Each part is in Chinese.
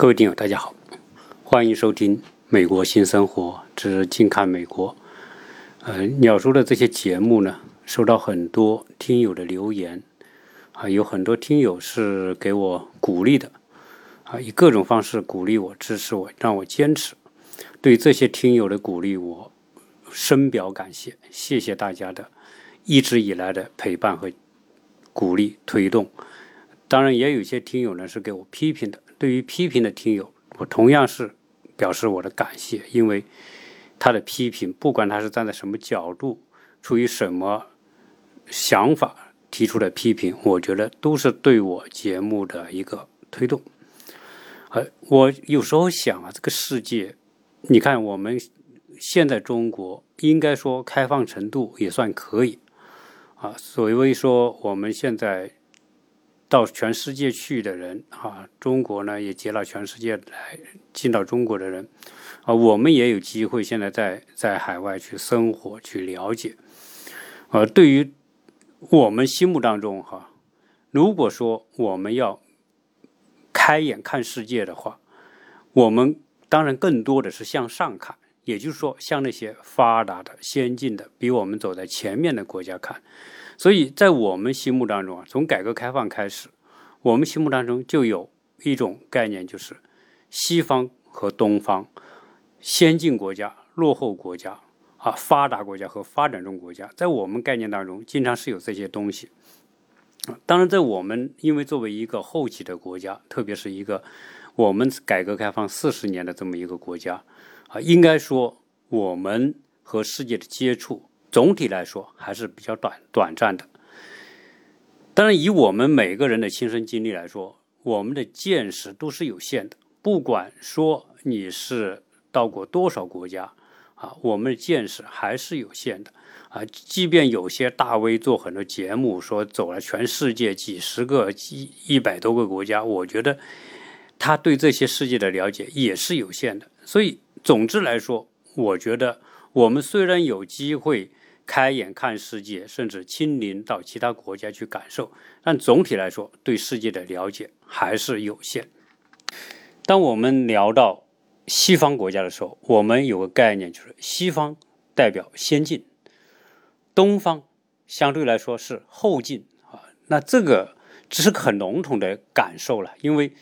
各位听友，大家好，欢迎收听《美国新生活之近看美国》。呃，鸟叔的这些节目呢，收到很多听友的留言，啊，有很多听友是给我鼓励的，啊，以各种方式鼓励我、支持我，让我坚持。对这些听友的鼓励，我深表感谢，谢谢大家的一直以来的陪伴和鼓励推动。当然，也有些听友呢是给我批评的。对于批评的听友，我同样是表示我的感谢，因为他的批评，不管他是站在什么角度，出于什么想法提出的批评，我觉得都是对我节目的一个推动。呃，我有时候想啊，这个世界，你看我们现在中国，应该说开放程度也算可以啊。所谓说我们现在。到全世界去的人啊，中国呢也接纳全世界来进到中国的人啊，我们也有机会现在在在海外去生活去了解。呃，对于我们心目当中哈，如果说我们要开眼看世界的话，我们当然更多的是向上看，也就是说向那些发达的、先进的、比我们走在前面的国家看。所以在我们心目当中啊，从改革开放开始，我们心目当中就有一种概念，就是西方和东方、先进国家、落后国家啊、发达国家和发展中国家，在我们概念当中，经常是有这些东西。当然，在我们因为作为一个后起的国家，特别是一个我们改革开放四十年的这么一个国家啊，应该说我们和世界的接触。总体来说还是比较短短暂的。当然，以我们每个人的亲身经历来说，我们的见识都是有限的。不管说你是到过多少国家啊，我们的见识还是有限的啊。即便有些大 V 做很多节目，说走了全世界几十个、一一百多个国家，我觉得他对这些世界的了解也是有限的。所以，总之来说，我觉得我们虽然有机会。开眼看世界，甚至亲临到其他国家去感受，但总体来说，对世界的了解还是有限。当我们聊到西方国家的时候，我们有个概念，就是西方代表先进，东方相对来说是后进啊。那这个只是很笼统的感受了，因为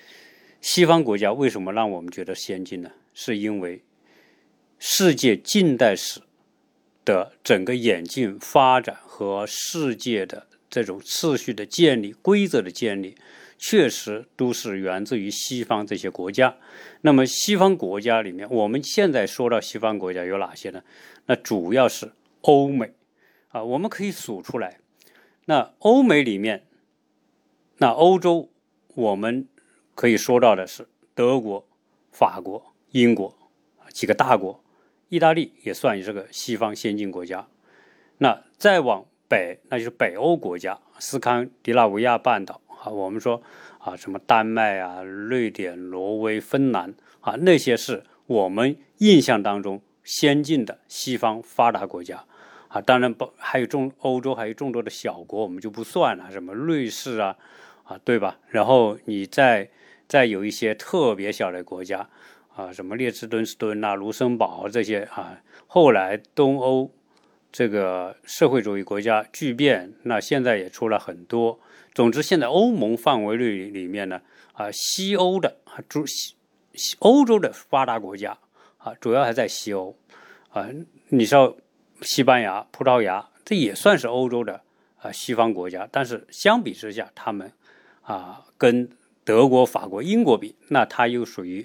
西方国家为什么让我们觉得先进呢？是因为世界近代史。的整个演进发展和世界的这种秩序的建立、规则的建立，确实都是源自于西方这些国家。那么，西方国家里面，我们现在说到西方国家有哪些呢？那主要是欧美啊，我们可以数出来。那欧美里面，那欧洲我们可以说到的是德国、法国、英国几个大国。意大利也算是个西方先进国家，那再往北，那就是北欧国家，斯堪的纳维亚半岛啊，我们说啊，什么丹麦啊、瑞典、挪威、芬兰啊，那些是我们印象当中先进的西方发达国家啊。当然不，还有众欧洲还有众多的小国，我们就不算了，什么瑞士啊，啊，对吧？然后你再再有一些特别小的国家。啊，什么列支敦士敦呐、卢森堡这些啊，后来东欧这个社会主义国家巨变，那现在也出了很多。总之，现在欧盟范围内里面呢，啊，西欧的啊，主西欧洲的发达国家啊，主要还在西欧啊。你说西班牙、葡萄牙，这也算是欧洲的啊西方国家，但是相比之下，他们啊跟德国、法国、英国比，那它又属于。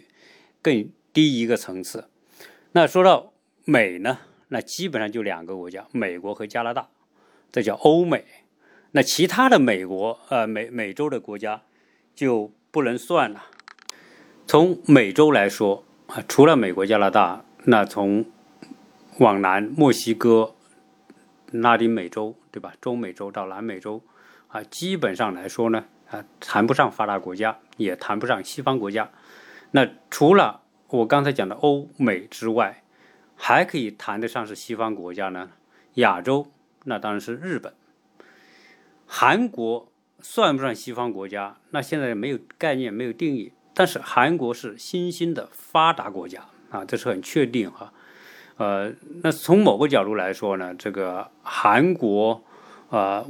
更低一个层次。那说到美呢，那基本上就两个国家，美国和加拿大，这叫欧美。那其他的美国呃美美洲的国家就不能算了。从美洲来说啊，除了美国、加拿大，那从往南墨西哥、拉丁美洲，对吧？中美洲到南美洲啊，基本上来说呢啊，谈不上发达国家，也谈不上西方国家。那除了我刚才讲的欧美之外，还可以谈得上是西方国家呢？亚洲那当然是日本、韩国算不算西方国家？那现在没有概念，没有定义。但是韩国是新兴的发达国家啊，这是很确定哈。呃，那从某个角度来说呢，这个韩国啊，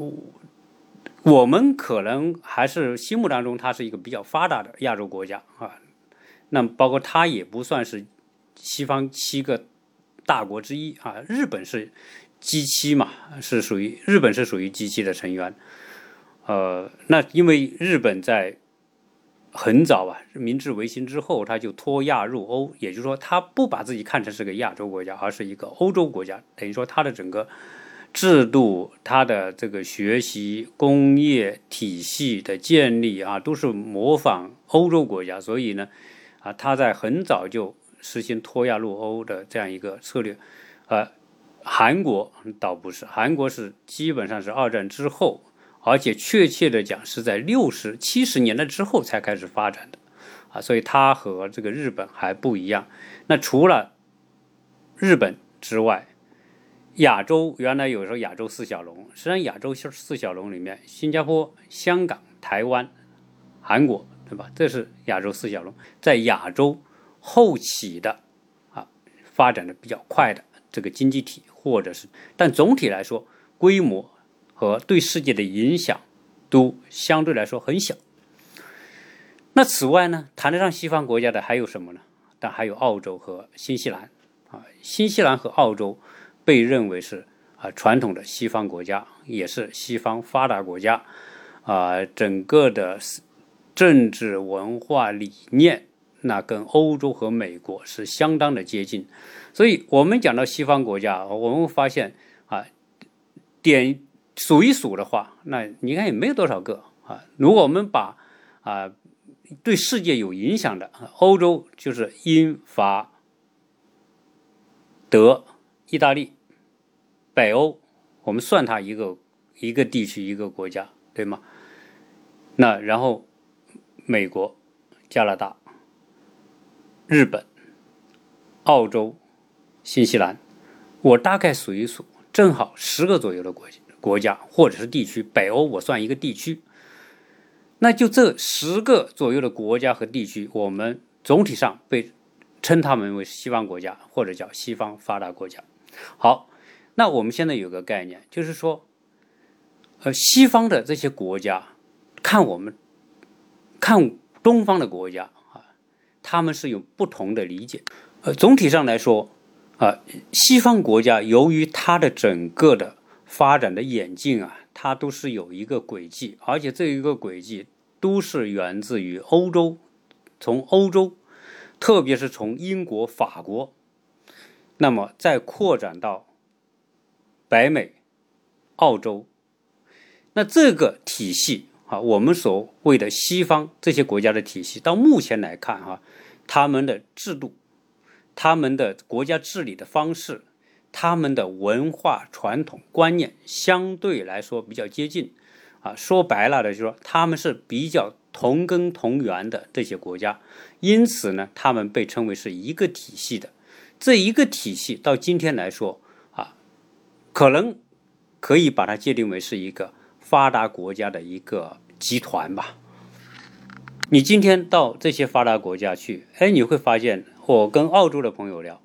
我们可能还是心目当中它是一个比较发达的亚洲国家啊。那包括它也不算是西方七个大国之一啊。日本是 G 七嘛，是属于日本是属于 G 七的成员。呃，那因为日本在很早啊，明治维新之后，他就脱亚入欧，也就是说，他不把自己看成是个亚洲国家，而是一个欧洲国家。等于说，他的整个制度、他的这个学习、工业体系的建立啊，都是模仿欧洲国家。所以呢，啊，他在很早就实行脱亚入欧的这样一个策略。呃，韩国倒不是，韩国是基本上是二战之后。而且确切的讲，是在六十七十年代之后才开始发展的，啊，所以它和这个日本还不一样。那除了日本之外，亚洲原来有时候亚洲四小龙，实际上亚洲四小龙里面，新加坡、香港、台湾、韩国，对吧？这是亚洲四小龙，在亚洲后起的啊，发展的比较快的这个经济体，或者是，但总体来说，规模。和对世界的影响都相对来说很小。那此外呢，谈得上西方国家的还有什么呢？但还有澳洲和新西兰啊。新西兰和澳洲被认为是啊传统的西方国家，也是西方发达国家啊。整个的政治文化理念，那跟欧洲和美国是相当的接近。所以我们讲到西方国家，我们发现啊点。数一数的话，那你看也没有多少个啊。如果我们把啊对世界有影响的欧洲，就是英法德意大利，北欧，我们算它一个一个地区一个国家，对吗？那然后美国、加拿大、日本、澳洲、新西兰，我大概数一数，正好十个左右的国。国家或者是地区，北欧我算一个地区，那就这十个左右的国家和地区，我们总体上被称他们为西方国家，或者叫西方发达国家。好，那我们现在有个概念，就是说，呃，西方的这些国家看我们看东方的国家啊，他们是有不同的理解。呃，总体上来说啊，西方国家由于它的整个的发展的演进啊，它都是有一个轨迹，而且这一个轨迹都是源自于欧洲，从欧洲，特别是从英国、法国，那么再扩展到北美、澳洲，那这个体系啊，我们所谓的西方这些国家的体系，到目前来看哈，他们的制度，他们的国家治理的方式。他们的文化传统观念相对来说比较接近，啊，说白了的就是说他们是比较同根同源的这些国家，因此呢，他们被称为是一个体系的。这一个体系到今天来说啊，可能可以把它界定为是一个发达国家的一个集团吧。你今天到这些发达国家去，哎，你会发现，我跟澳洲的朋友聊。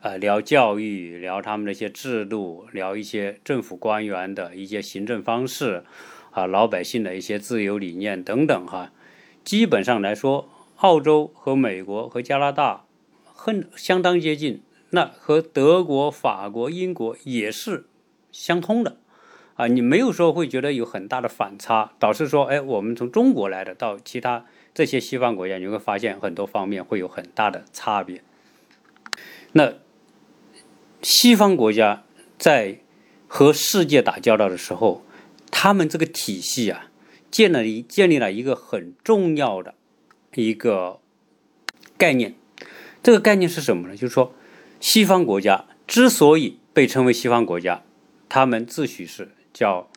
呃，聊教育，聊他们那些制度，聊一些政府官员的一些行政方式，啊，老百姓的一些自由理念等等哈。基本上来说，澳洲和美国和加拿大很相当接近，那和德国、法国、英国也是相通的，啊，你没有说会觉得有很大的反差，导致说，哎，我们从中国来的到其他这些西方国家，你会发现很多方面会有很大的差别。那。西方国家在和世界打交道的时候，他们这个体系啊，建了一建立了一个很重要的一个概念。这个概念是什么呢？就是说，西方国家之所以被称为西方国家，他们自诩是叫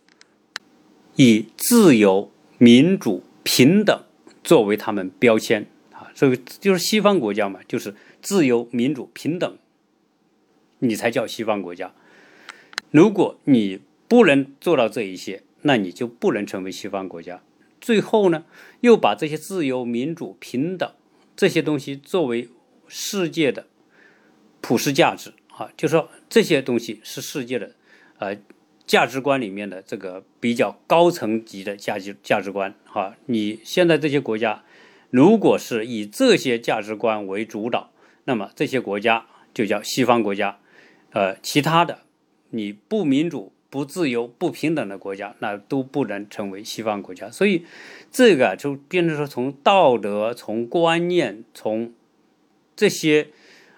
以自由、民主、平等作为他们标签啊。这个就是西方国家嘛，就是自由、民主、平等。你才叫西方国家。如果你不能做到这一些，那你就不能成为西方国家。最后呢，又把这些自由、民主、平等这些东西作为世界的普世价值啊，就说这些东西是世界的呃价值观里面的这个比较高层级的价值价值观啊。你现在这些国家如果是以这些价值观为主导，那么这些国家就叫西方国家，呃，其他的你不民主。不自由、不平等的国家，那都不能成为西方国家。所以，这个就变成说，从道德、从观念、从这些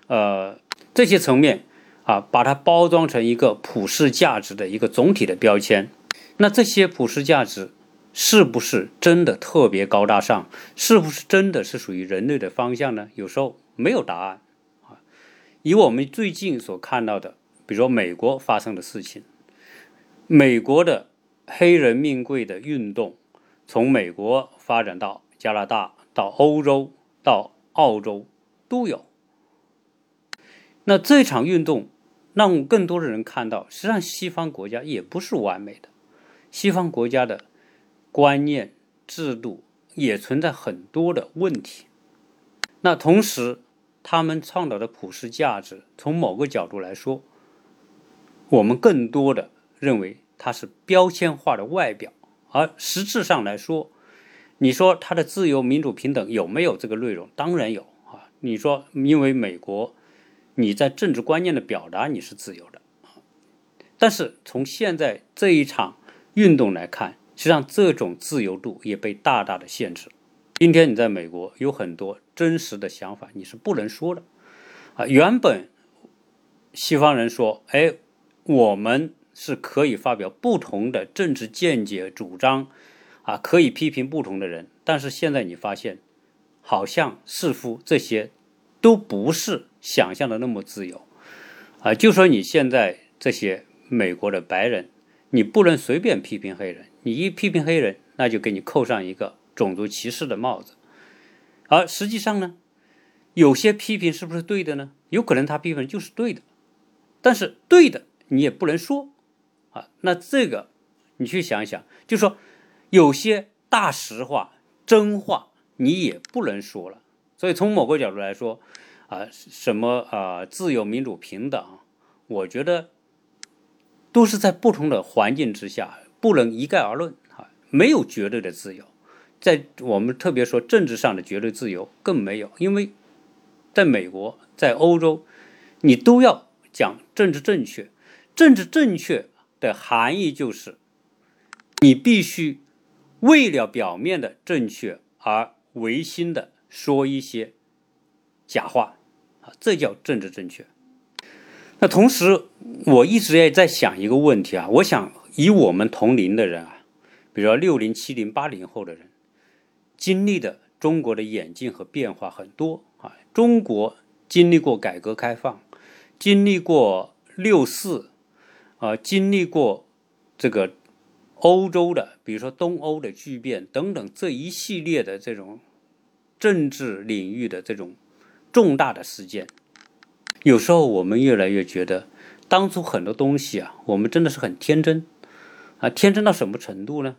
呃这些层面啊，把它包装成一个普世价值的一个总体的标签。那这些普世价值是不是真的特别高大上？是不是真的是属于人类的方向呢？有时候没有答案啊。以我们最近所看到的，比如说美国发生的事情。美国的黑人命贵的运动，从美国发展到加拿大、到欧洲、到澳洲都有。那这场运动让更多的人看到，实际上西方国家也不是完美的，西方国家的观念制度也存在很多的问题。那同时，他们倡导的普世价值，从某个角度来说，我们更多的。认为它是标签化的外表，而实质上来说，你说它的自由、民主、平等有没有这个内容？当然有啊！你说，因为美国，你在政治观念的表达你是自由的，但是从现在这一场运动来看，实际上这种自由度也被大大的限制。今天你在美国有很多真实的想法，你是不能说的啊！原本西方人说，哎，我们。是可以发表不同的政治见解、主张，啊，可以批评不同的人。但是现在你发现，好像似乎这些都不是想象的那么自由，啊，就说你现在这些美国的白人，你不能随便批评黑人，你一批评黑人，那就给你扣上一个种族歧视的帽子。而实际上呢，有些批评是不是对的呢？有可能他批评就是对的，但是对的你也不能说。啊，那这个你去想一想，就说有些大实话、真话你也不能说了。所以从某个角度来说，啊，什么啊，自由、民主、平等，我觉得都是在不同的环境之下，不能一概而论啊。没有绝对的自由，在我们特别说政治上的绝对自由更没有，因为在美国、在欧洲，你都要讲政治正确，政治正确。的含义就是，你必须为了表面的正确而违心的说一些假话，啊这叫政治正确。那同时，我一直也在想一个问题啊，我想以我们同龄的人啊，比如说六零、七零、八零后的人，经历的中国的演进和变化很多啊。中国经历过改革开放，经历过六四。啊，经历过这个欧洲的，比如说东欧的巨变等等这一系列的这种政治领域的这种重大的事件，有时候我们越来越觉得，当初很多东西啊，我们真的是很天真啊，天真到什么程度呢？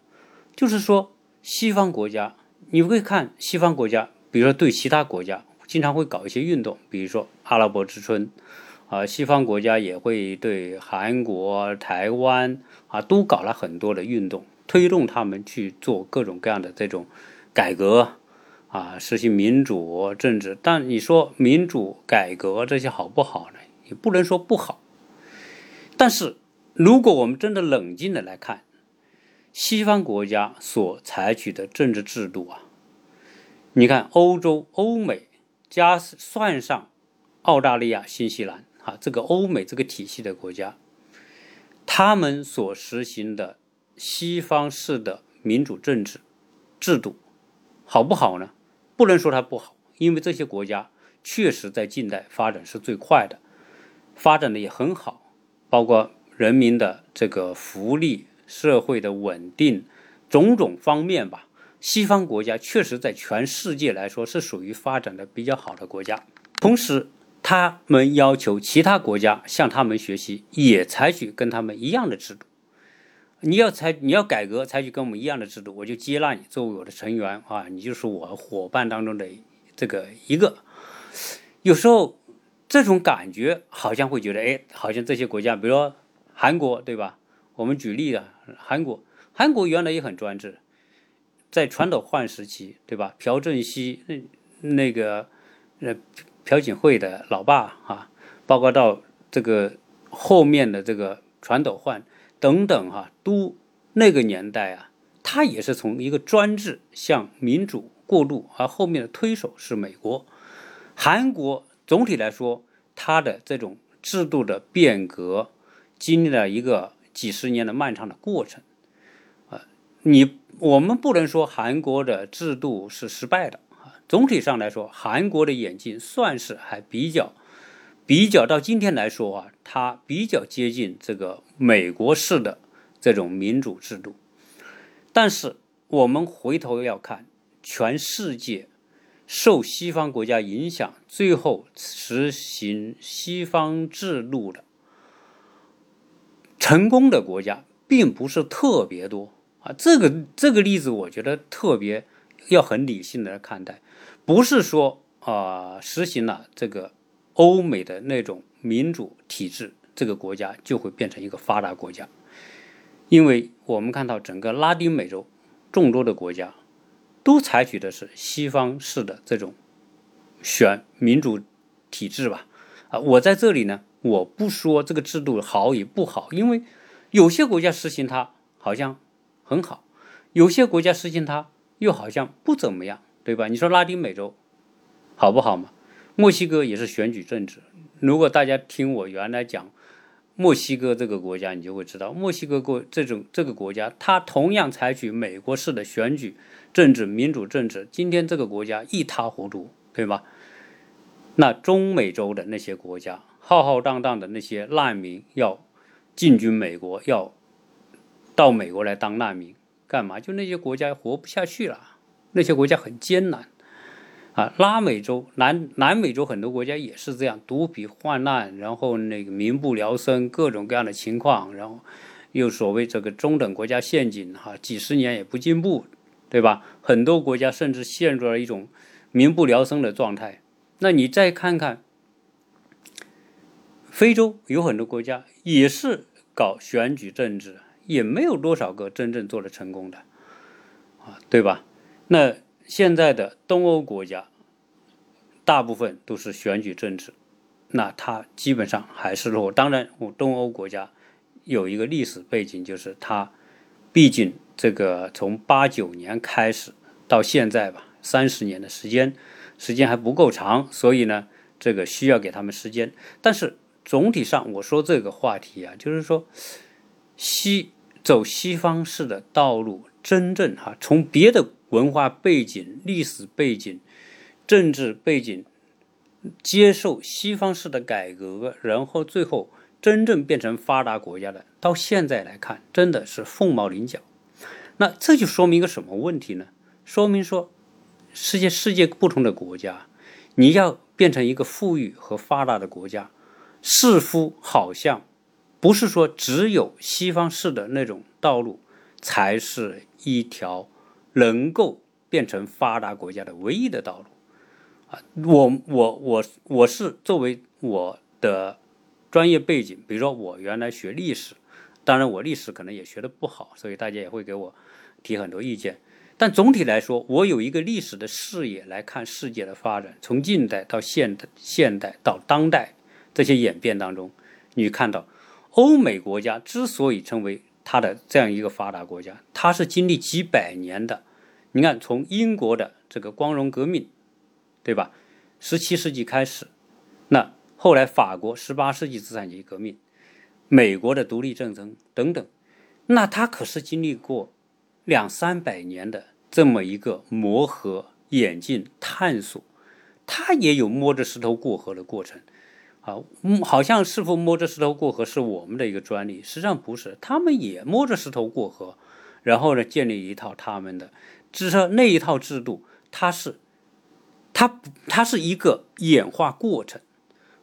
就是说，西方国家，你会看西方国家，比如说对其他国家经常会搞一些运动，比如说阿拉伯之春。啊，西方国家也会对韩国、台湾啊，都搞了很多的运动，推动他们去做各种各样的这种改革啊，实行民主政治。但你说民主改革这些好不好呢？也不能说不好。但是如果我们真的冷静的来看，西方国家所采取的政治制度啊，你看欧洲、欧美加算上澳大利亚、新西兰。啊，这个欧美这个体系的国家，他们所实行的西方式的民主政治制度好不好呢？不能说它不好，因为这些国家确实在近代发展是最快的，发展的也很好，包括人民的这个福利、社会的稳定种种方面吧。西方国家确实在全世界来说是属于发展的比较好的国家，同时。他们要求其他国家向他们学习，也采取跟他们一样的制度。你要采，你要改革，采取跟我们一样的制度，我就接纳你作为我的成员啊，你就是我伙伴当中的这个一个。有时候这种感觉好像会觉得，哎，好像这些国家，比如说韩国，对吧？我们举例啊，韩国，韩国原来也很专制，在传统换时期，对吧？朴正熙那那个呃朴槿惠的老爸啊，包括到这个后面的这个传斗焕等等哈，都那个年代啊，他也是从一个专制向民主过渡，而后面的推手是美国。韩国总体来说，它的这种制度的变革，经历了一个几十年的漫长的过程，啊，你我们不能说韩国的制度是失败的啊。总体上来说，韩国的演进算是还比较，比较到今天来说啊，它比较接近这个美国式的这种民主制度。但是我们回头要看全世界。受西方国家影响，最后实行西方制度的成功的国家，并不是特别多啊。这个这个例子，我觉得特别要很理性的来看待，不是说啊实行了这个欧美的那种民主体制，这个国家就会变成一个发达国家，因为我们看到整个拉丁美洲众多的国家。都采取的是西方式的这种选民主体制吧？啊，我在这里呢，我不说这个制度好与不好，因为有些国家实行它好像很好，有些国家实行它又好像不怎么样，对吧？你说拉丁美洲好不好嘛？墨西哥也是选举政治。如果大家听我原来讲。墨西哥这个国家，你就会知道，墨西哥国这种这个国家，它同样采取美国式的选举政治、民主政治。今天这个国家一塌糊涂，对吧？那中美洲的那些国家，浩浩荡荡的那些难民要进军美国，要到美国来当难民，干嘛？就那些国家活不下去了，那些国家很艰难。啊，拉美洲、南南美洲很多国家也是这样，毒品泛滥，然后那个民不聊生，各种各样的情况，然后又所谓这个中等国家陷阱，哈，几十年也不进步，对吧？很多国家甚至陷入了一种民不聊生的状态。那你再看看非洲，有很多国家也是搞选举政治，也没有多少个真正做的成功的，啊，对吧？那。现在的东欧国家，大部分都是选举政治，那它基本上还是落。当然，我东欧国家有一个历史背景，就是它毕竟这个从八九年开始到现在吧，三十年的时间，时间还不够长，所以呢，这个需要给他们时间。但是总体上，我说这个话题啊，就是说西走西方式的道路，真正哈从别的。文化背景、历史背景、政治背景，接受西方式的改革，然后最后真正变成发达国家的，到现在来看，真的是凤毛麟角。那这就说明一个什么问题呢？说明说，世界世界不同的国家，你要变成一个富裕和发达的国家，似乎好像不是说只有西方式的那种道路才是一条。能够变成发达国家的唯一的道路，啊，我我我我是作为我的专业背景，比如说我原来学历史，当然我历史可能也学的不好，所以大家也会给我提很多意见。但总体来说，我有一个历史的视野来看世界的发展，从近代到现代，现代到当代这些演变当中，你看到欧美国家之所以成为。它的这样一个发达国家，它是经历几百年的。你看，从英国的这个光荣革命，对吧？十七世纪开始，那后来法国十八世纪资产阶级革命，美国的独立战争等等，那它可是经历过两三百年的这么一个磨合、演进、探索，它也有摸着石头过河的过程。啊，嗯，好像是否摸着石头过河是我们的一个专利，实际上不是，他们也摸着石头过河，然后呢，建立一套他们的，只是那一套制度，它是，它它是一个演化过程，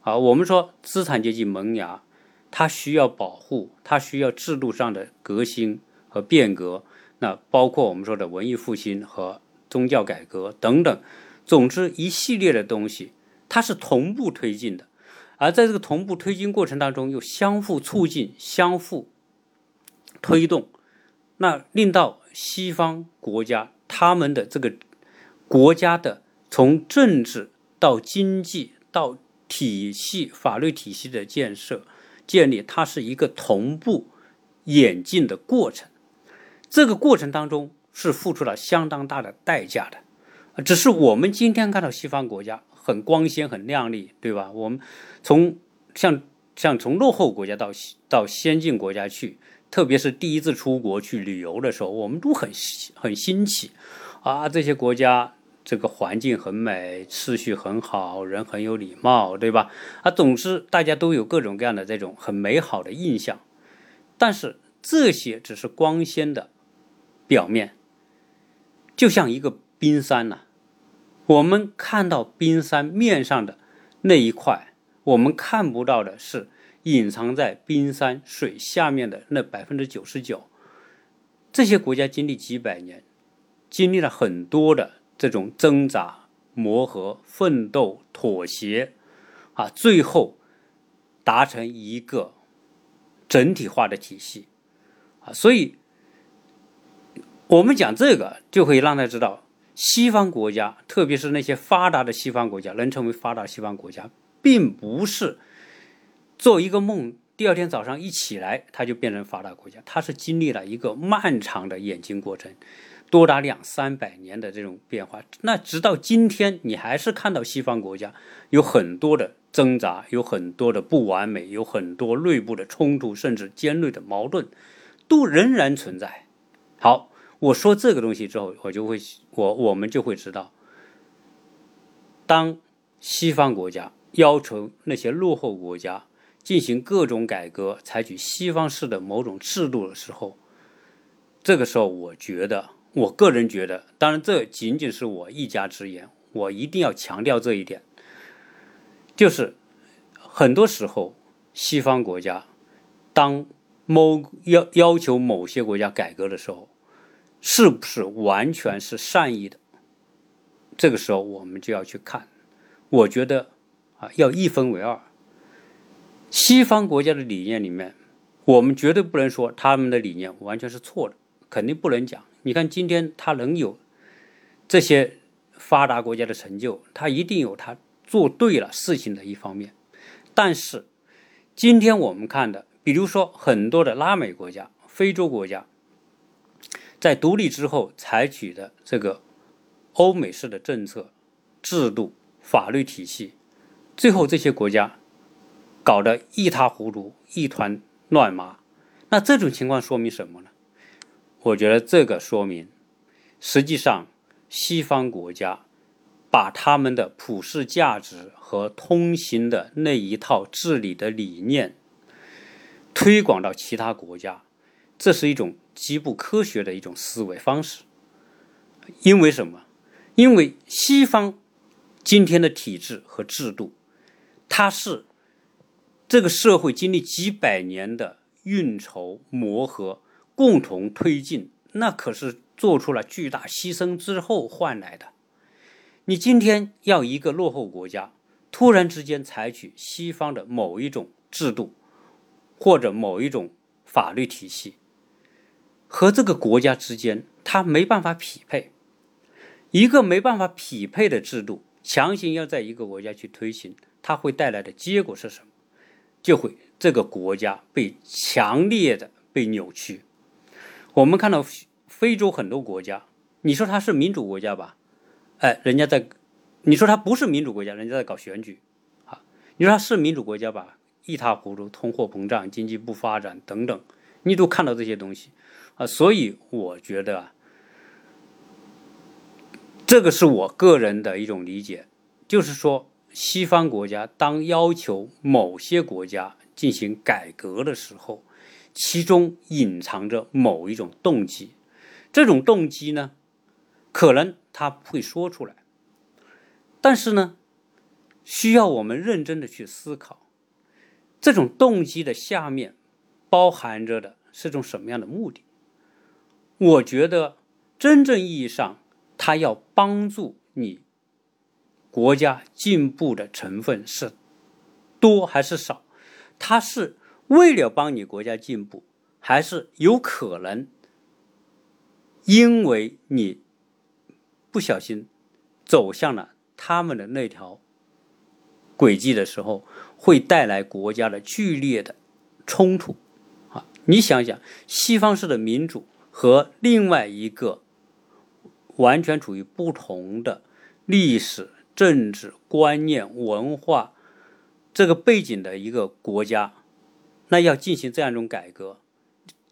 啊，我们说资产阶级萌芽，它需要保护，它需要制度上的革新和变革，那包括我们说的文艺复兴和宗教改革等等，总之一系列的东西，它是同步推进的，而在这个同步推进过程当中，又相互促进、相互推动，那令到西方国家他们的这个国家的从政治到经济到体系、法律体系的建设建立，它是一个同步演进的过程。这个过程当中是付出了相当大的代价的，只是我们今天看到西方国家很光鲜、很亮丽，对吧？我们从像像从落后国家到到先进国家去，特别是第一次出国去旅游的时候，我们都很很新奇啊！这些国家这个环境很美，秩序很好，人很有礼貌，对吧？啊，总之大家都有各种各样的这种很美好的印象，但是这些只是光鲜的。表面就像一个冰山呐，我们看到冰山面上的那一块，我们看不到的是隐藏在冰山水下面的那百分之九十九。这些国家经历几百年，经历了很多的这种挣扎、磨合、奋斗、妥协，啊，最后达成一个整体化的体系，啊，所以。我们讲这个，就可以让他知道，西方国家，特别是那些发达的西方国家，能成为发达西方国家，并不是做一个梦，第二天早上一起来，它就变成发达国家。它是经历了一个漫长的演进过程，多达两三百年的这种变化。那直到今天，你还是看到西方国家有很多的挣扎，有很多的不完美，有很多内部的冲突，甚至尖锐的矛盾，都仍然存在。好。我说这个东西之后，我就会我我们就会知道，当西方国家要求那些落后国家进行各种改革，采取西方式的某种制度的时候，这个时候，我觉得，我个人觉得，当然这仅仅是我一家之言，我一定要强调这一点，就是很多时候，西方国家当某要要求某些国家改革的时候。是不是完全是善意的？这个时候我们就要去看。我觉得啊，要一分为二。西方国家的理念里面，我们绝对不能说他们的理念完全是错的，肯定不能讲。你看今天他能有这些发达国家的成就，他一定有他做对了事情的一方面。但是今天我们看的，比如说很多的拉美国家、非洲国家。在独立之后采取的这个欧美式的政策、制度、法律体系，最后这些国家搞得一塌糊涂、一团乱麻。那这种情况说明什么呢？我觉得这个说明，实际上西方国家把他们的普世价值和通行的那一套治理的理念推广到其他国家，这是一种。极不科学的一种思维方式，因为什么？因为西方今天的体制和制度，它是这个社会经历几百年的运筹磨合、共同推进，那可是做出了巨大牺牲之后换来的。你今天要一个落后国家突然之间采取西方的某一种制度，或者某一种法律体系。和这个国家之间，它没办法匹配。一个没办法匹配的制度，强行要在一个国家去推行，它会带来的结果是什么？就会这个国家被强烈的被扭曲。我们看到非洲很多国家，你说它是民主国家吧？哎，人家在；你说它不是民主国家，人家在搞选举。啊，你说它是民主国家吧？一塌糊涂，通货膨胀，经济不发展等等，你都看到这些东西。啊，所以我觉得啊，这个是我个人的一种理解，就是说，西方国家当要求某些国家进行改革的时候，其中隐藏着某一种动机，这种动机呢，可能他不会说出来，但是呢，需要我们认真的去思考，这种动机的下面包含着的是种什么样的目的。我觉得，真正意义上，他要帮助你国家进步的成分是多还是少？它是为了帮你国家进步，还是有可能因为你不小心走向了他们的那条轨迹的时候，会带来国家的剧烈的冲突？啊，你想想，西方式的民主和另外一个完全处于不同的历史。政治观念、文化这个背景的一个国家，那要进行这样一种改革，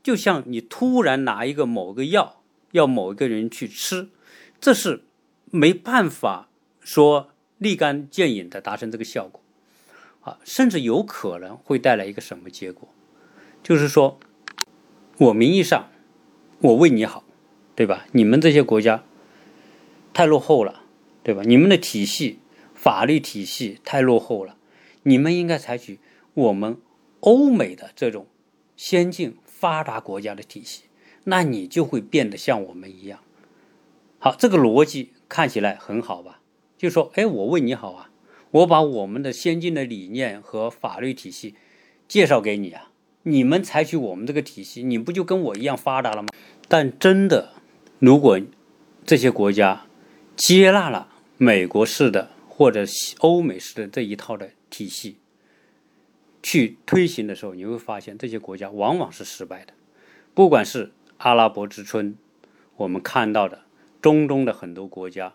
就像你突然拿一个某个药要某一个人去吃，这是没办法说立竿见影的达成这个效果啊，甚至有可能会带来一个什么结果？就是说，我名义上我为你好，对吧？你们这些国家太落后了。对吧？你们的体系、法律体系太落后了，你们应该采取我们欧美的这种先进发达国家的体系，那你就会变得像我们一样。好，这个逻辑看起来很好吧？就说，哎，我为你好啊，我把我们的先进的理念和法律体系介绍给你啊，你们采取我们这个体系，你不就跟我一样发达了吗？但真的，如果这些国家，接纳了美国式的或者欧美式的这一套的体系去推行的时候，你会发现这些国家往往是失败的。不管是阿拉伯之春，我们看到的中东的很多国家，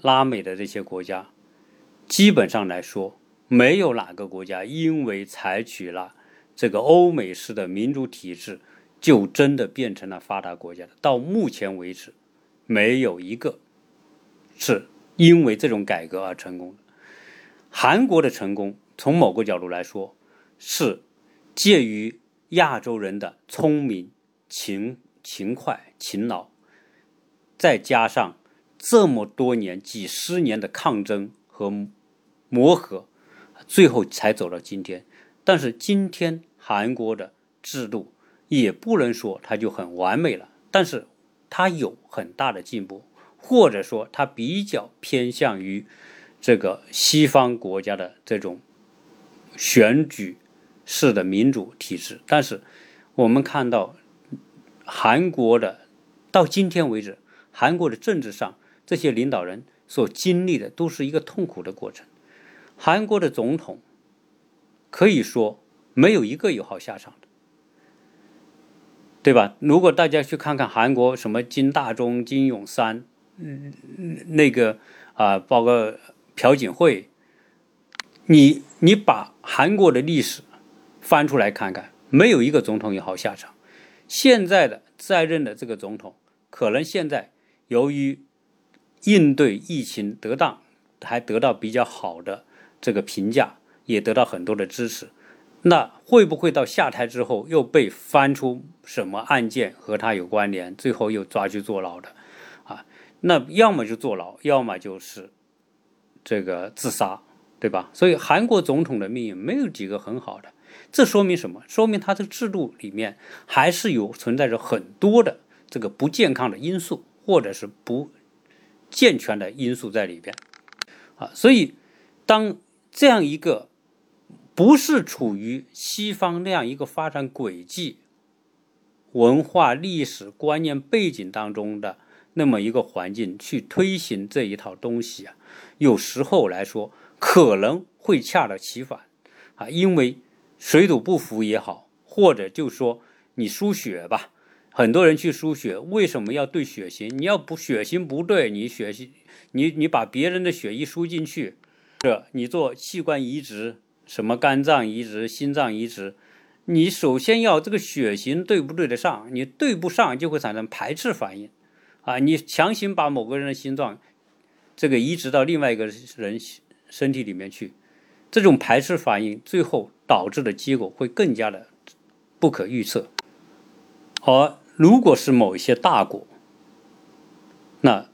拉美的这些国家，基本上来说，没有哪个国家因为采取了这个欧美式的民主体制，就真的变成了发达国家的。到目前为止，没有一个。是因为这种改革而成功的。韩国的成功，从某个角度来说，是介于亚洲人的聪明、勤勤快、勤劳，再加上这么多年、几十年的抗争和磨合，最后才走到今天。但是今天韩国的制度也不能说它就很完美了，但是它有很大的进步。或者说，它比较偏向于这个西方国家的这种选举式的民主体制。但是，我们看到韩国的到今天为止，韩国的政治上这些领导人所经历的都是一个痛苦的过程。韩国的总统可以说没有一个有好下场的，对吧？如果大家去看看韩国什么金大中、金永三。嗯，那个啊，包括朴槿惠，你你把韩国的历史翻出来看看，没有一个总统有好下场。现在的在任的这个总统，可能现在由于应对疫情得当，还得到比较好的这个评价，也得到很多的支持。那会不会到下台之后又被翻出什么案件和他有关联，最后又抓去坐牢的？啊那要么就坐牢，要么就是这个自杀，对吧？所以韩国总统的命运没有几个很好的，这说明什么？说明他的制度里面还是有存在着很多的这个不健康的因素，或者是不健全的因素在里边啊。所以，当这样一个不是处于西方那样一个发展轨迹、文化、历史观念背景当中的。那么一个环境去推行这一套东西啊，有时候来说可能会恰到其反啊，因为水土不服也好，或者就说你输血吧，很多人去输血，为什么要对血型？你要不血型不对，你血型你你把别人的血一输进去，这你做器官移植，什么肝脏移植、心脏移植，你首先要这个血型对不对得上？你对不上就会产生排斥反应。啊，你强行把某个人的心脏这个移植到另外一个人身体里面去，这种排斥反应最后导致的结果会更加的不可预测。而如果是某一些大国，那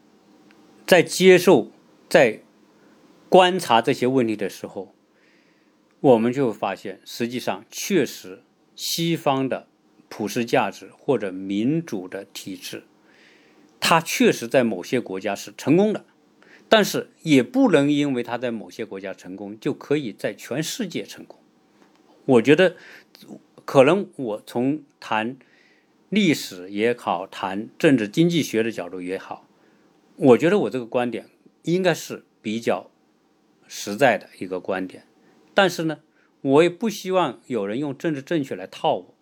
在接受、在观察这些问题的时候，我们就发现，实际上确实西方的普世价值或者民主的体制。它确实在某些国家是成功的，但是也不能因为它在某些国家成功，就可以在全世界成功。我觉得，可能我从谈历史也好，谈政治经济学的角度也好，我觉得我这个观点应该是比较实在的一个观点。但是呢，我也不希望有人用政治正确来套我，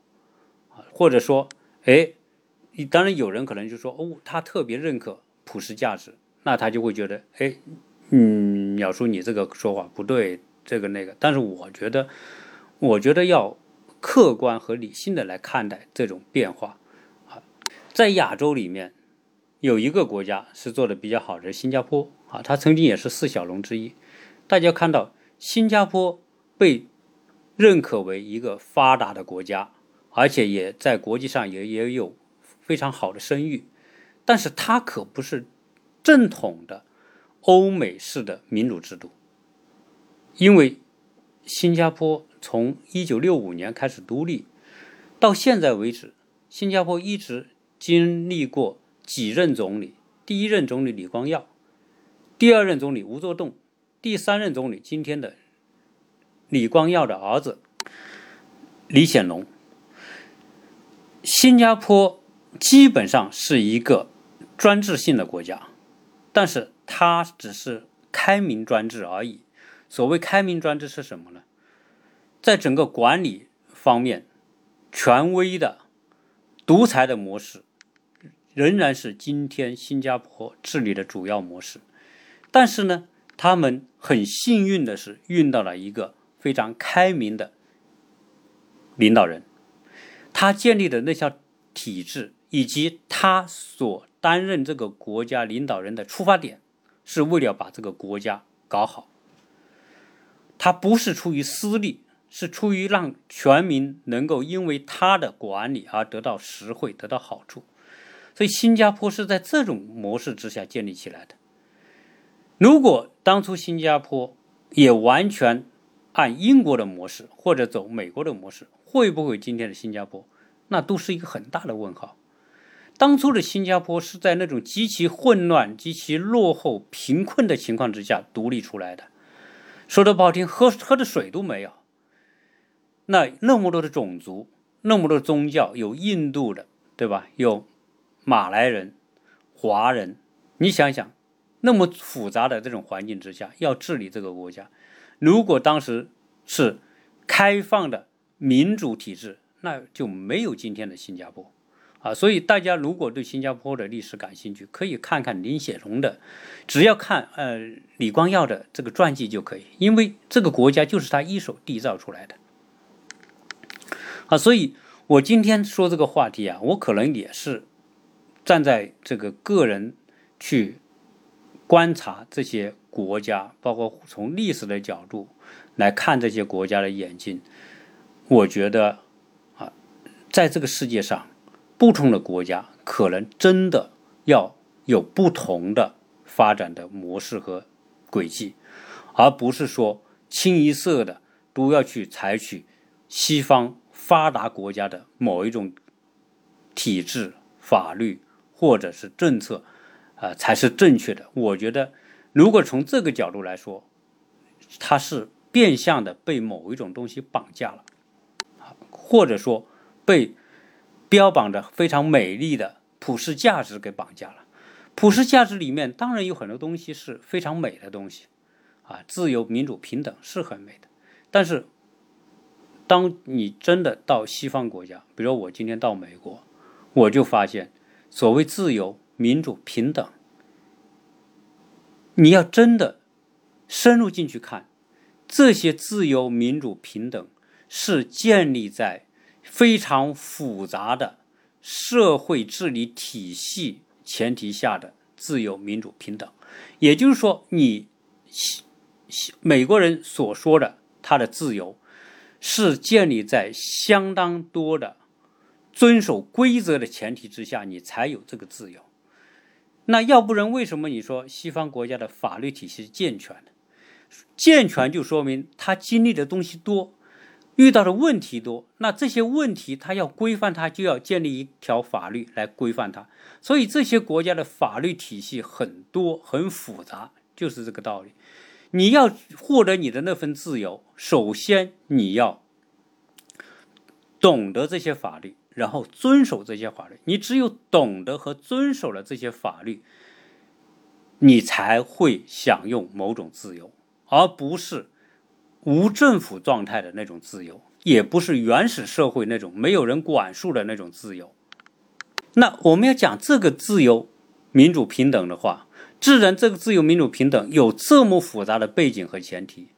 啊，或者说，哎，当然有人可能就说，哦，他特别认可普世价值。那他就会觉得，哎，嗯，鸟叔，你这个说法不对，这个那个。但是我觉得，我觉得要客观和理性的来看待这种变化。啊，在亚洲里面，有一个国家是做的比较好的，新加坡啊，它曾经也是四小龙之一。大家看到，新加坡被认可为一个发达的国家，而且也在国际上也也有非常好的声誉，但是它可不是。正统的欧美式的民主制度，因为新加坡从一九六五年开始独立到现在为止，新加坡一直经历过几任总理：第一任总理李光耀，第二任总理吴作栋，第三任总理今天的李光耀的儿子李显龙。新加坡基本上是一个专制性的国家。但是它只是开明专制而已。所谓开明专制是什么呢？在整个管理方面，权威的、独裁的模式仍然是今天新加坡治理的主要模式。但是呢，他们很幸运的是运到了一个非常开明的领导人，他建立的那项体制以及他所。担任这个国家领导人的出发点，是为了把这个国家搞好。他不是出于私利，是出于让全民能够因为他的管理而得到实惠、得到好处。所以，新加坡是在这种模式之下建立起来的。如果当初新加坡也完全按英国的模式，或者走美国的模式，会不会今天的新加坡，那都是一个很大的问号。当初的新加坡是在那种极其混乱、极其落后、贫困的情况之下独立出来的。说的不好听，喝喝的水都没有。那那么多的种族，那么多宗教，有印度的，对吧？有马来人、华人。你想想，那么复杂的这种环境之下，要治理这个国家，如果当时是开放的民主体制，那就没有今天的新加坡。啊，所以大家如果对新加坡的历史感兴趣，可以看看林显龙的，只要看呃李光耀的这个传记就可以，因为这个国家就是他一手缔造出来的。啊，所以我今天说这个话题啊，我可能也是站在这个个人去观察这些国家，包括从历史的角度来看这些国家的眼睛，我觉得啊，在这个世界上。不同的国家可能真的要有不同的发展的模式和轨迹，而不是说清一色的都要去采取西方发达国家的某一种体制、法律或者是政策，啊，才是正确的。我觉得，如果从这个角度来说，它是变相的被某一种东西绑架了，或者说被。标榜着非常美丽的普世价值给绑架了，普世价值里面当然有很多东西是非常美的东西，啊，自由、民主、平等是很美的。但是，当你真的到西方国家，比如我今天到美国，我就发现，所谓自由、民主、平等，你要真的深入进去看，这些自由、民主、平等是建立在。非常复杂的社会治理体系前提下的自由、民主、平等，也就是说，你美国人所说的他的自由，是建立在相当多的遵守规则的前提之下，你才有这个自由。那要不然，为什么你说西方国家的法律体系是健全的？健全就说明他经历的东西多。遇到的问题多，那这些问题他要规范，他就要建立一条法律来规范它。所以这些国家的法律体系很多很复杂，就是这个道理。你要获得你的那份自由，首先你要懂得这些法律，然后遵守这些法律。你只有懂得和遵守了这些法律，你才会享用某种自由，而不是无政府状态的那种自由，也不是原始社会那种没有人管束的那种自由。那我们要讲这个自由、民主、平等的话，自然这个自由、民主、平等有这么复杂的背景和前提。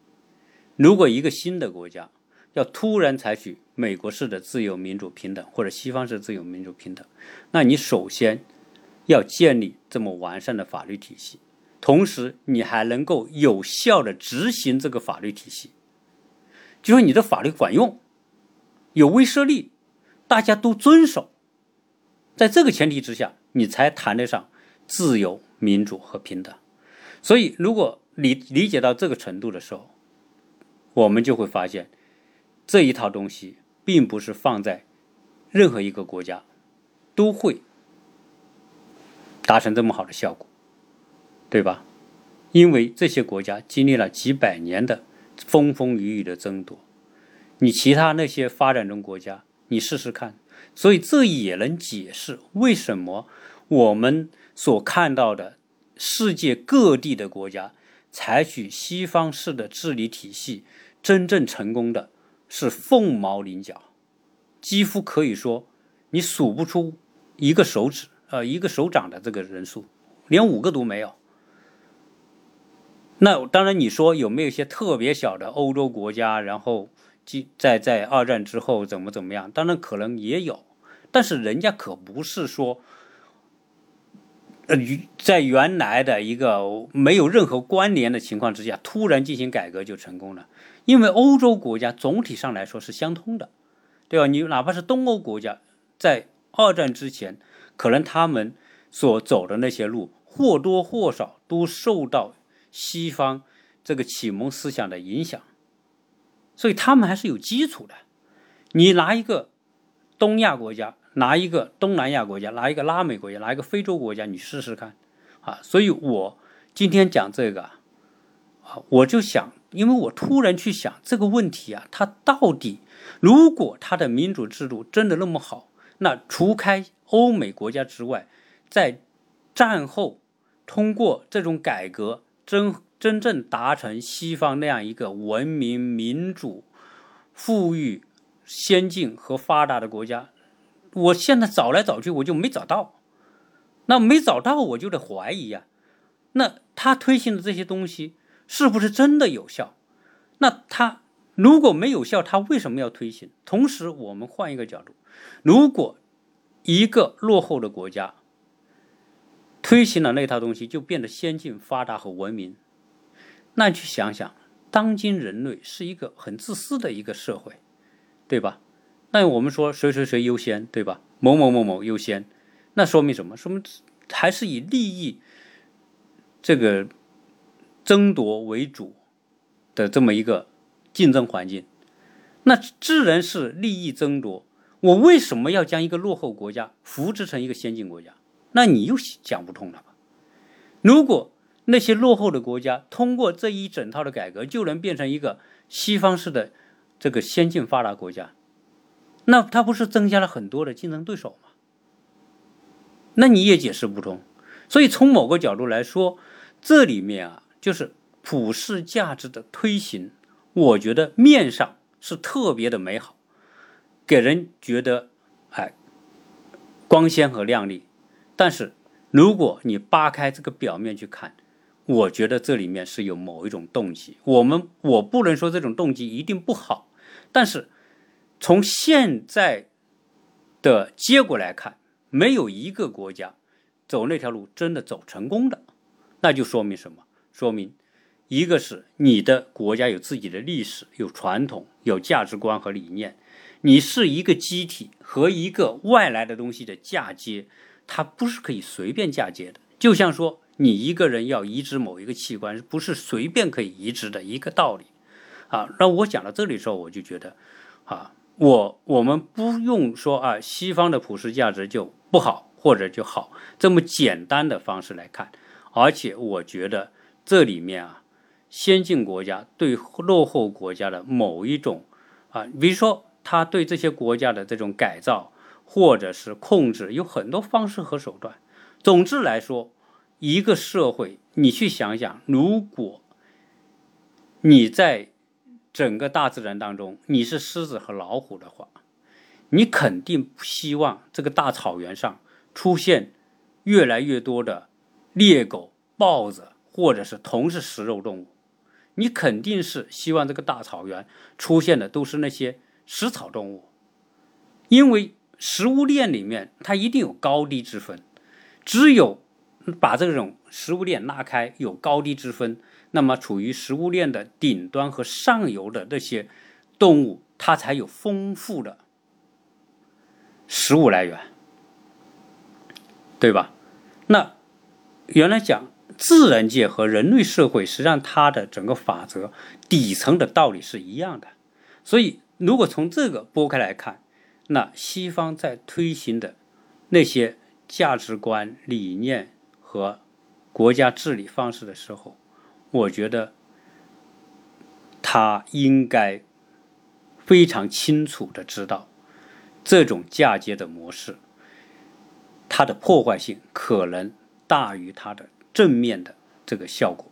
如果一个新的国家要突然采取美国式的自由、民主、平等，或者西方式自由、民主、平等，那你首先要建立这么完善的法律体系，同时你还能够有效的执行这个法律体系，就说你的法律管用、有威慑力，大家都遵守。在这个前提之下，你才谈得上自由、民主和平等。所以，如果你理解到这个程度的时候，我们就会发现，这一套东西并不是放在任何一个国家都会达成这么好的效果，对吧？因为这些国家经历了几百年的风风雨雨的争夺，你其他那些发展中国家，你试试看。所以这也能解释为什么我们所看到的世界各地的国家采取西方式的治理体系，真正成功的是凤毛麟角，几乎可以说你数不出一个手指，呃，一个手掌的这个人数，连五个都没有。那当然，你说有没有一些特别小的欧洲国家，然后在在二战之后怎么怎么样？当然可能也有。但是人家可不是说，呃，在原来的一个没有任何关联的情况之下，突然进行改革就成功了。因为欧洲国家总体上来说是相通的，对吧？你哪怕是东欧国家，在二战之前，可能他们所走的那些路，或多或少都受到西方这个启蒙思想的影响，所以他们还是有基础的。你拿一个东亚国家。拿一个东南亚国家，拿一个拉美国家，拿一个非洲国家，你试试看，啊！所以我今天讲这个，啊，我就想，因为我突然去想这个问题啊，它到底如果它的民主制度真的那么好，那除开欧美国家之外，在战后通过这种改革，真真正达成西方那样一个文明、民主、富裕、先进和发达的国家。我现在找来找去，我就没找到，那没找到，我就得怀疑呀。那他推行的这些东西是不是真的有效？那他如果没有效，他为什么要推行？同时，我们换一个角度，如果一个落后的国家推行了那套东西，就变得先进、发达和文明，那去想想，当今人类是一个很自私的一个社会，对吧？那我们说谁谁谁优先，对吧？某某某某优先，那说明什么？说明还是以利益这个争夺为主的这么一个竞争环境。那自然是利益争夺。我为什么要将一个落后国家扶植成一个先进国家？那你又讲不通了吧？如果那些落后的国家通过这一整套的改革就能变成一个西方式的这个先进发达国家？那它不是增加了很多的竞争对手吗？那你也解释不通。所以从某个角度来说，这里面啊，就是普世价值的推行，我觉得面上是特别的美好，给人觉得哎光鲜和亮丽。但是如果你扒开这个表面去看，我觉得这里面是有某一种动机。我们我不能说这种动机一定不好，但是。从现在的结果来看，没有一个国家走那条路真的走成功的，那就说明什么？说明一个是你的国家有自己的历史、有传统、有价值观和理念，你是一个机体和一个外来的东西的嫁接，它不是可以随便嫁接的。就像说你一个人要移植某一个器官，不是随便可以移植的一个道理啊。那我讲到这里的时候，我就觉得啊。我我们不用说啊，西方的普世价值就不好或者就好这么简单的方式来看，而且我觉得这里面啊，先进国家对落后国家的某一种啊，比如说他对这些国家的这种改造或者是控制，有很多方式和手段。总之来说，一个社会，你去想想，如果你在整个大自然当中，你是狮子和老虎的话，你肯定不希望这个大草原上出现越来越多的猎狗、豹子，或者是同是食肉动物。你肯定是希望这个大草原出现的都是那些食草动物，因为食物链里面它一定有高低之分。只有把这种食物链拉开，有高低之分，那么处于食物链的顶端和上游的这些动物，它才有丰富的食物来源，对吧？那原来讲自然界和人类社会，实际上它的整个法则底层的道理是一样的。所以，如果从这个剥开来看，那西方在推行的那些。价值观、理念和国家治理方式的时候，我觉得他应该非常清楚的知道，这种嫁接的模式，它的破坏性可能大于它的正面的这个效果。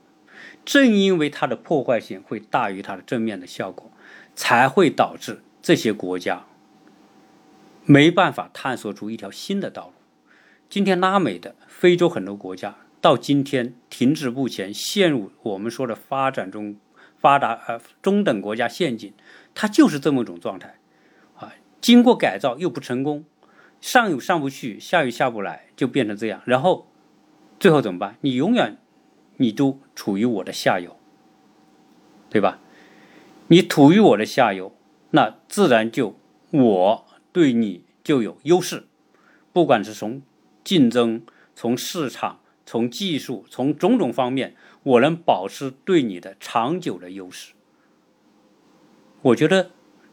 正因为它的破坏性会大于它的正面的效果，才会导致这些国家没办法探索出一条新的道路。今天拉美的非洲很多国家到今天停滞不前，陷入我们说的发展中发达呃中等国家陷阱，它就是这么一种状态啊。经过改造又不成功，上有上不去，下有下不来，就变成这样。然后最后怎么办？你永远你都处于我的下游，对吧？你处于我的下游，那自然就我对你就有优势，不管是从竞争从市场、从技术、从种种方面，我能保持对你的长久的优势。我觉得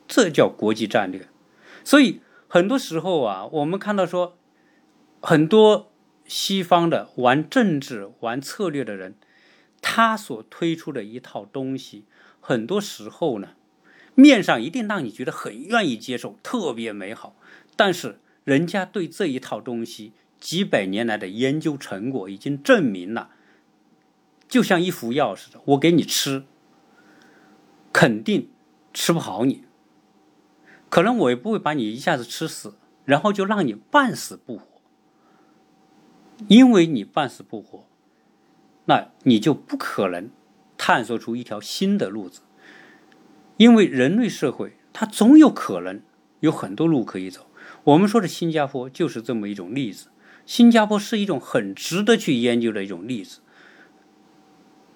这叫国际战略。所以很多时候啊，我们看到说，很多西方的玩政治、玩策略的人，他所推出的一套东西，很多时候呢，面上一定让你觉得很愿意接受，特别美好。但是人家对这一套东西，几百年来的研究成果已经证明了，就像一副药似的，我给你吃，肯定吃不好你。可能我也不会把你一下子吃死，然后就让你半死不活。因为你半死不活，那你就不可能探索出一条新的路子。因为人类社会，它总有可能有很多路可以走。我们说的新加坡就是这么一种例子。新加坡是一种很值得去研究的一种例子。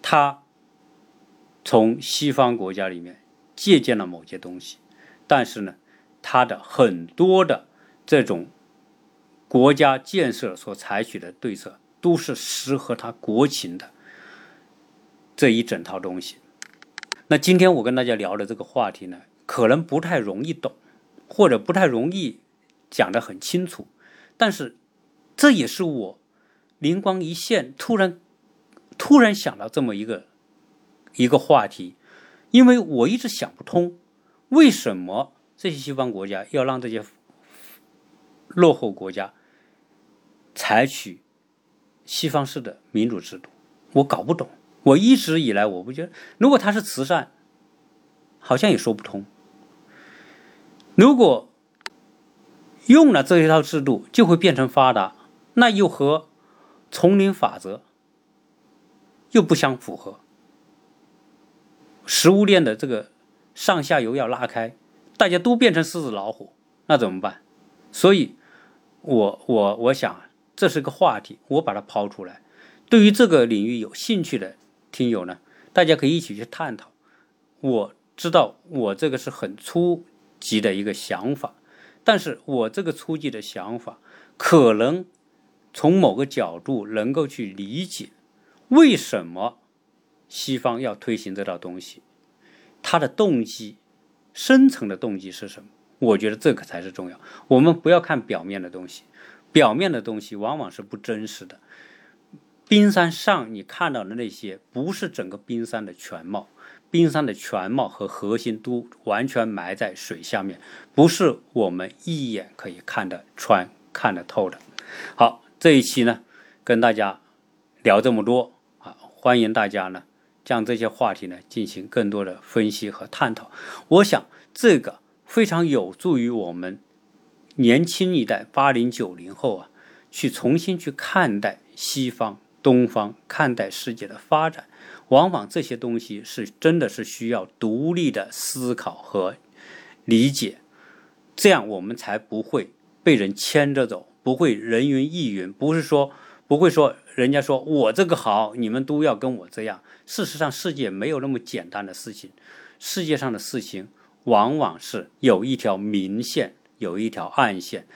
它从西方国家里面借鉴了某些东西，但是呢，它的很多的这种国家建设所采取的对策，都是适合他国情的这一整套东西。那今天我跟大家聊的这个话题呢，可能不太容易懂，或者不太容易讲得很清楚，但是。这也是我灵光一现，突然突然想到这么一个一个话题，因为我一直想不通，为什么这些西方国家要让这些落后国家采取西方式的民主制度？我搞不懂。我一直以来我不觉得，如果他是慈善，好像也说不通。如果用了这一套制度，就会变成发达。那又和丛林法则又不相符合，食物链的这个上下游要拉开，大家都变成狮子老虎，那怎么办？所以，我我我想这是个话题，我把它抛出来。对于这个领域有兴趣的听友呢，大家可以一起去探讨。我知道我这个是很初级的一个想法，但是我这个初级的想法可能。从某个角度能够去理解为什么西方要推行这套东西，它的动机、深层的动机是什么？我觉得这个才是重要。我们不要看表面的东西，表面的东西往往是不真实的。冰山上你看到的那些，不是整个冰山的全貌，冰山的全貌和核心都完全埋在水下面，不是我们一眼可以看得穿、看得透的。好，这一期呢，跟大家聊这么多啊，欢迎大家呢将这些话题呢进行更多的分析和探讨。我想这个非常有助于我们年轻一代八零九零后啊，去重新去看待西方。东方看待世界的发展，往往这些东西是真的是需要独立的思考和理解，这样我们才不会被人牵着走，不会人云亦云。不是说不会说人家说我这个好，你们都要跟我这样。事实上，世界没有那么简单的事情，世界上的事情往往是有一条明线，有一条暗线。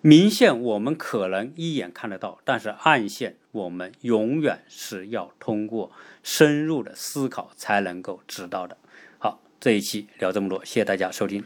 明线我们可能一眼看得到，但是暗线我们永远是要通过深入的思考才能够知道的。好，这一期聊这么多，谢谢大家收听。